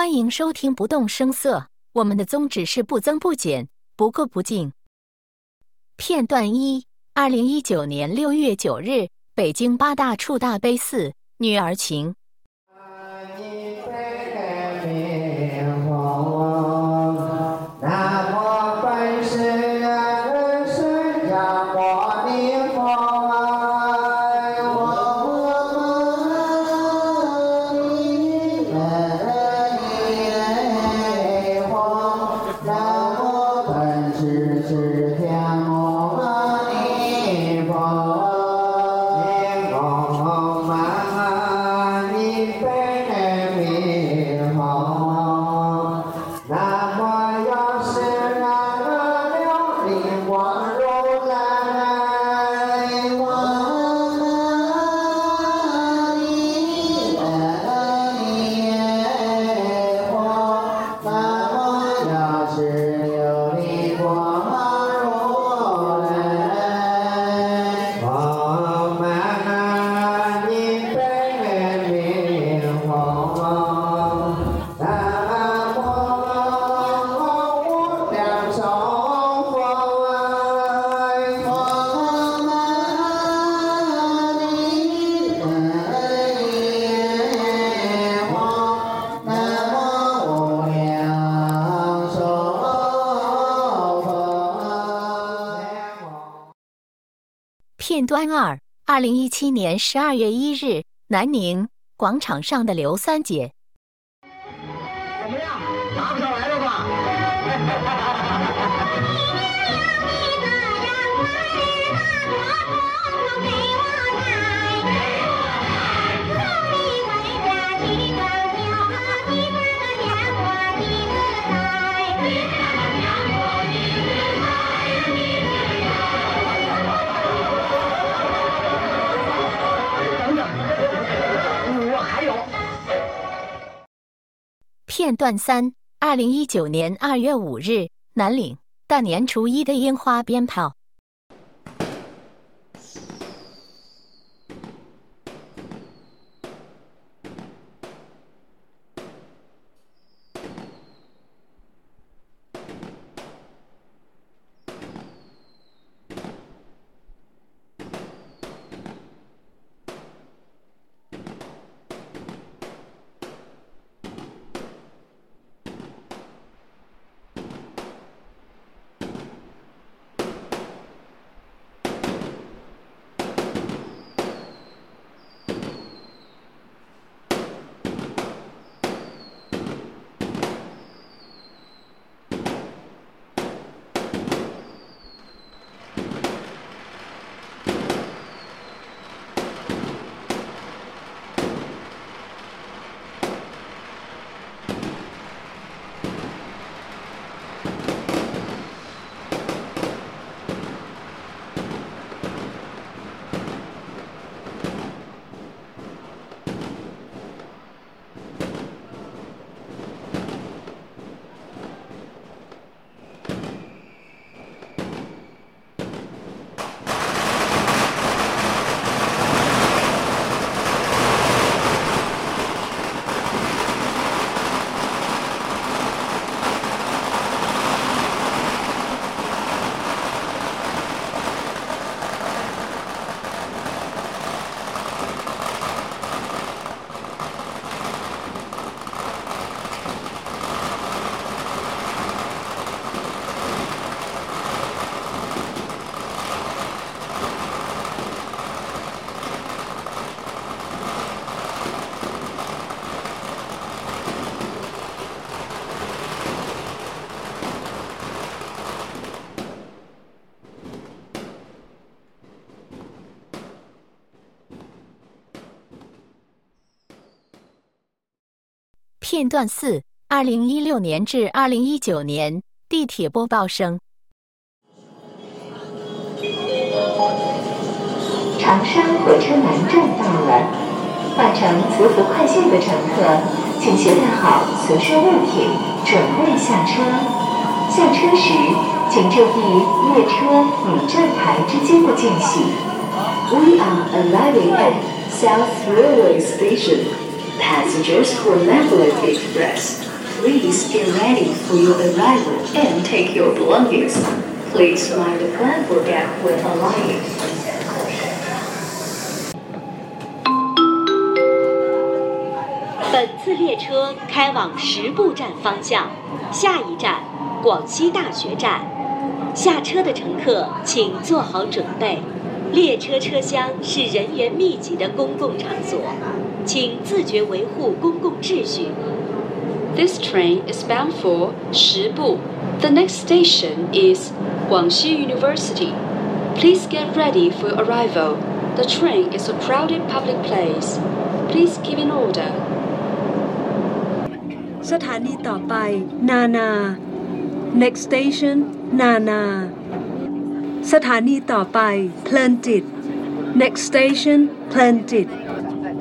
欢迎收听《不动声色》，我们的宗旨是不增不减，不垢不净。片段一：二零一九年六月九日，北京八大处大悲寺，女儿情。片段二：二零一七年十二月一日，南宁广场上的刘三姐。片段三：二零一九年二月五日，南岭大年初一的烟花鞭炮。片段四，二零一六年至二零一九年，地铁播报声。长沙火车南站到了，换乘磁浮快线的乘客，请携带好随身物品，准备下车。下车时，请注意列车与站台之间的间隙。We are arriving at South Railway Station. Passengers for Level Express, please get ready for your arrival and take your belongings. Please mind the baggage with a l i g e 本次列车开往十步站方向，下一站广西大学站。下车的乘客请做好准备。列车车厢是人员密集的公共场所。请自觉维护公共秩序。 This train is bound for Shibu. The next station is Guangxi University. Please get ready for your arrival. The train is a crowded public place. Please keep in order. สถานีต่อไป นานา next station นานา สถานีต่อไป เพลินจิต next station เพลินจิต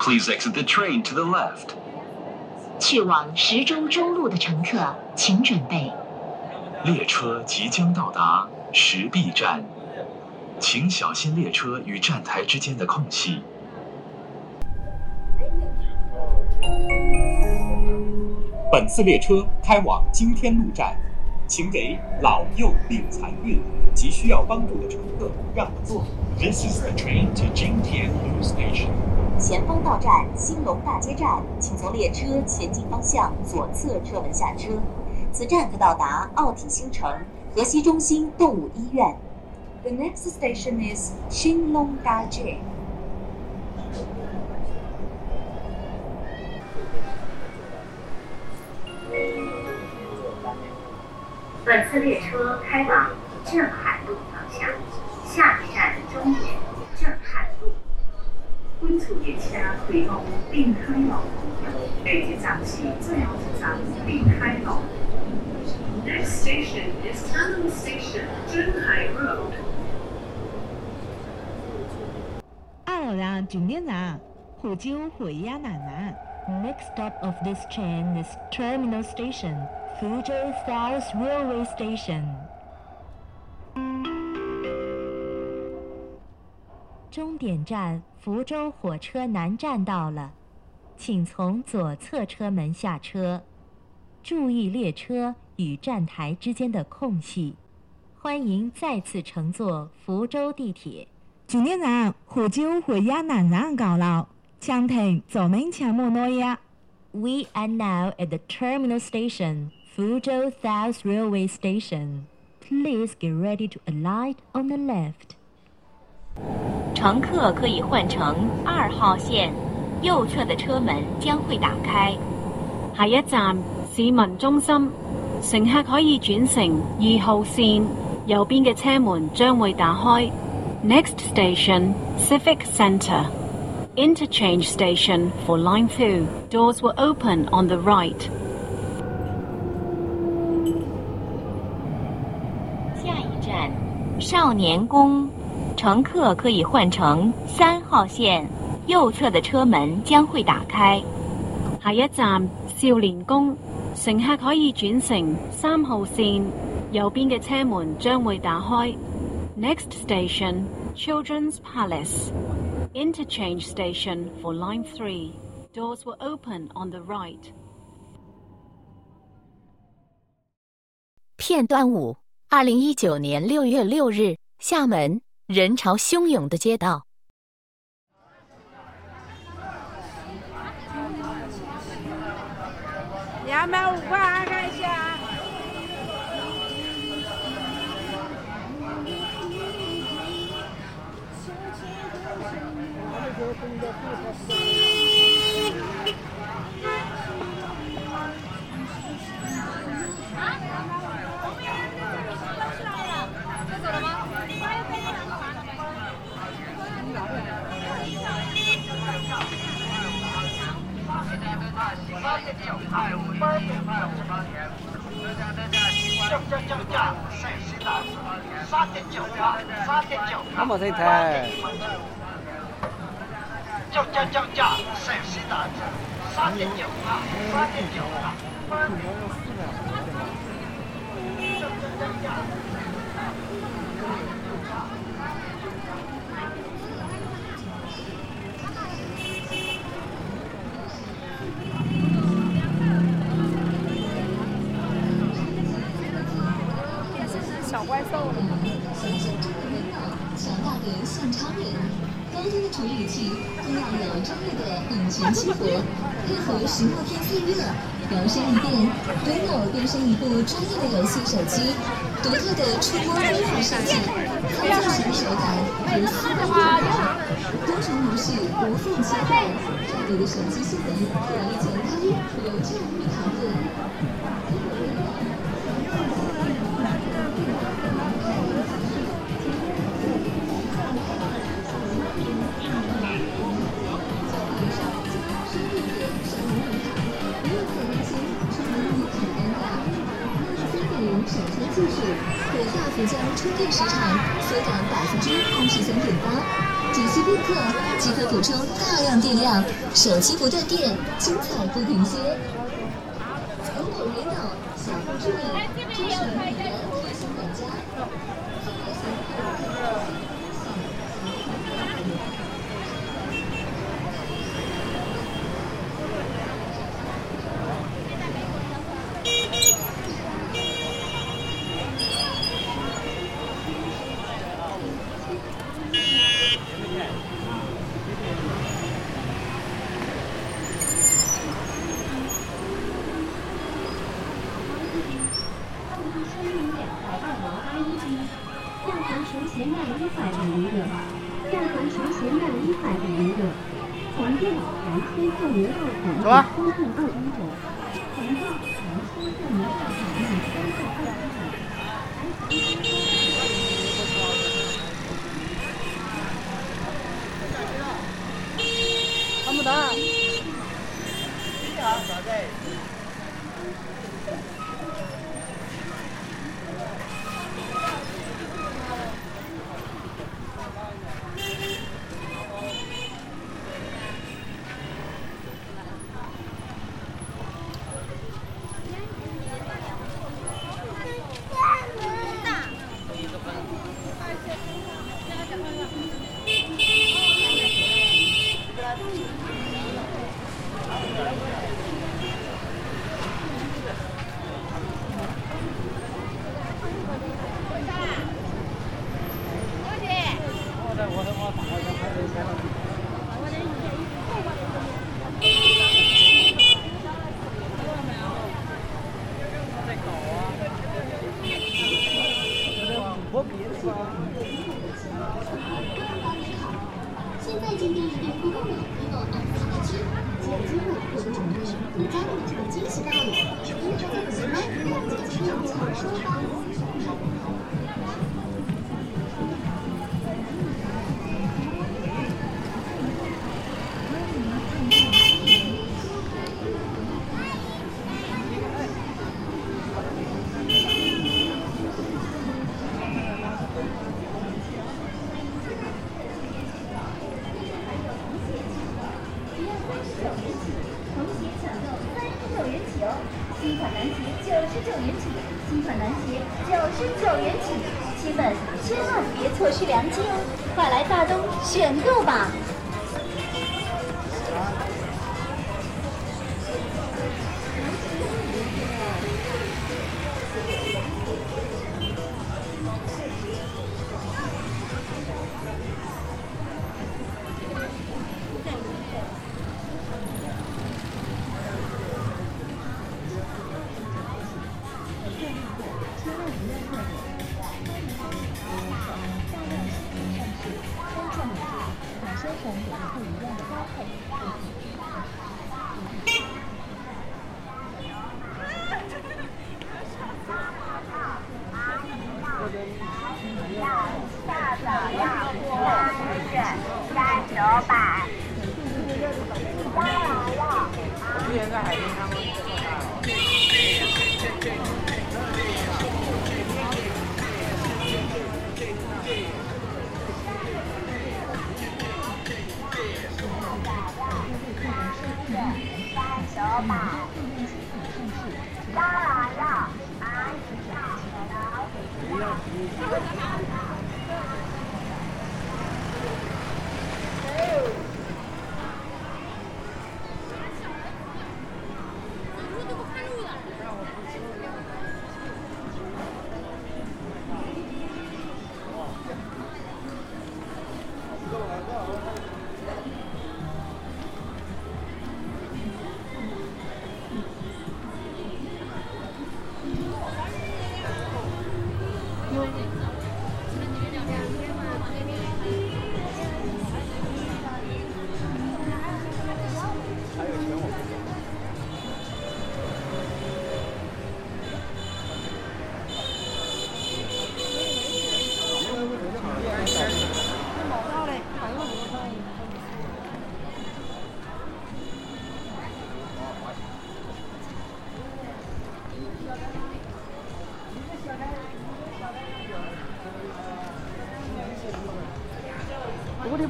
Please exit the train to the left。去往石洲中路的乘客，请准备。列车即将到达石壁站，请小心列车与站台之间的空隙。本次列车开往今天路站，请给老幼病残孕及需要帮助的乘客让座。This is a train to Jin Tian r o Station. 前方到站兴隆大街站，请从列车前进方向左侧车门下车。此站可到达奥体新城、河西中心动物医院。The next station is 兴隆大街。本次列车开往镇海路方向，下一站终点。Next station is Canon Station, Zhenhai Road. 阿老啦，今天啦，火州回亚南南。Next stop of this train is Terminal Station, Fuzhou South Railway Station. 终点站福州火车南站到了，请从左侧车门下车，注意列车与站台之间的空隙。欢迎再次乘坐福州地铁。今天啊，火车回家难啊，高老，请停左门前莫挪呀。We are now at the terminal station, Fuzhou South Railway Station. Please get ready to alight on the left. 乘客可以换乘二号线，右侧的车门将会打开。下一站市民中心，乘客可以转乘二号线，右边嘅车门将会打开。Next station Civic Center, interchange station for l i n e Two. Doors will open on the right. 下一站少年宫。乘客可以换乘三号线，右侧的车门将会打开。下一站，少年宫。乘客可以转乘三号线，右边嘅车门将会打开。Next station, Children's Palace. Interchange station for Line Three. Doors will open on the right. 片段五，二零一九年六月六日，厦门。人潮汹涌的街道。变身成小怪兽了。像超人，高端的处理器都要有专业的引擎激活，配合石墨片散热，摇身一变，v i v o 变身一部专业的游戏手机。独特的触摸交互设计，超大屏手感，如丝更滑畅。多重模式无缝切换，让你的手机性能更前开，流畅育讨论。可大幅将充电时长缩短百分之二十三点八，只需片刻即可补充大量电量，手机不断电，精彩不停歇。路口引导，小布助理，支持你的。九元起哦，新款男鞋九十九元起，新款男鞋九十九元起，亲们千万别错失良机哦，快来大东选购吧。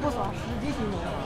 不少，十几起呢。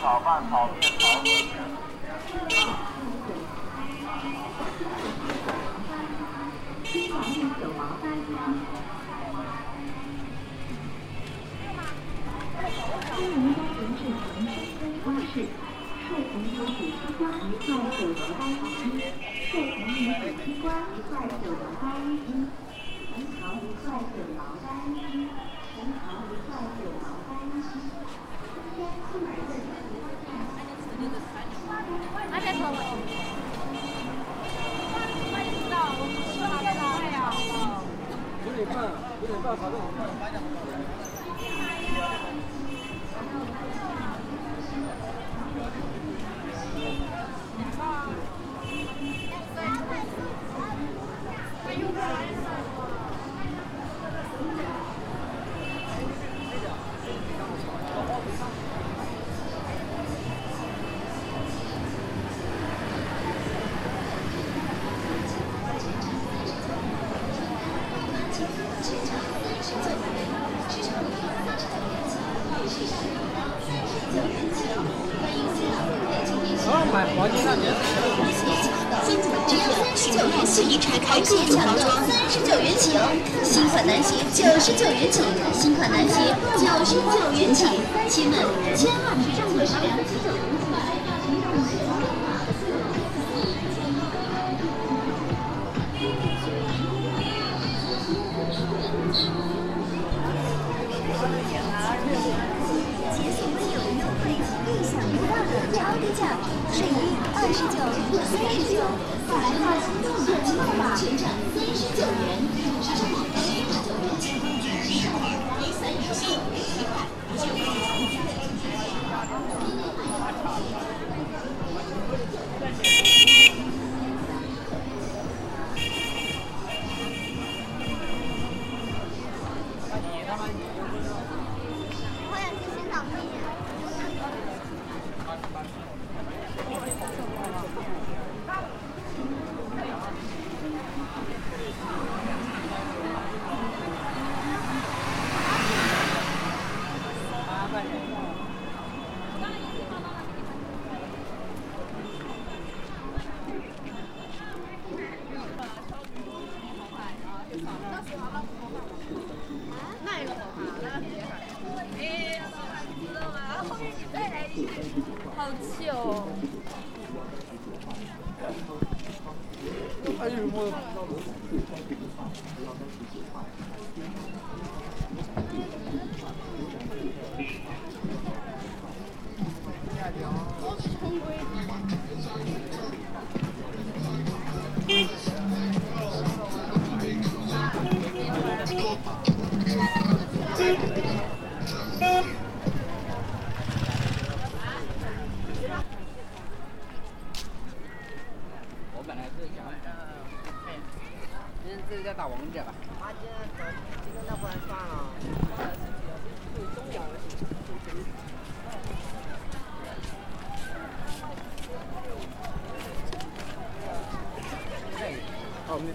炒饭、炒面、炒粉。青黄面九毛单 红糖五块八毛七，红糖五块八毛七，西瓜一块九毛八一，红瓜一块九毛八一，红糖一块九毛八一，红糖一块九毛八一。今天下雨了，快点吃那个酸的。快点走。快点知道，我吃啥子菜呀？有点慢，有点慢，反正好快。买黄金的，谢桥的，三子之友，九十九元起拆开，谢桥的，三十九元起。哦。新款男鞋九十九元起，新款男鞋九十九元起，亲们，千万别上当。三十九，三十九，快来抢购电影票全场三十九元，时尚女装交易，打折优惠，惊喜不断，以省为好气哦！哎呦我的！一进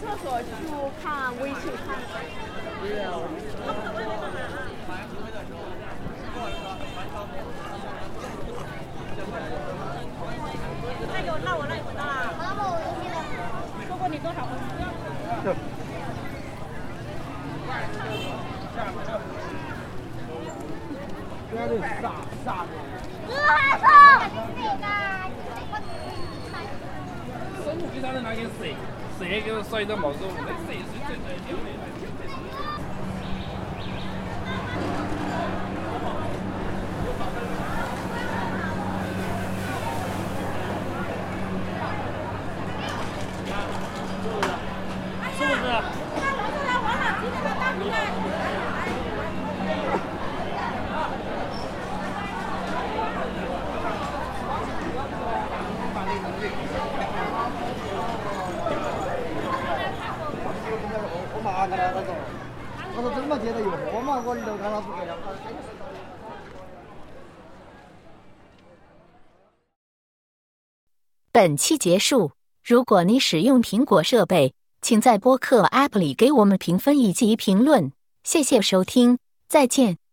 厕所就看微信看。那有那我那有啦。说过你多少回？哥，傻傻的。哥，还说。那个谁？谁给我甩到毛中，那蛇。本期结束。如果你使用苹果设备，请在播客 App 里给我们评分以及评论。谢谢收听，再见。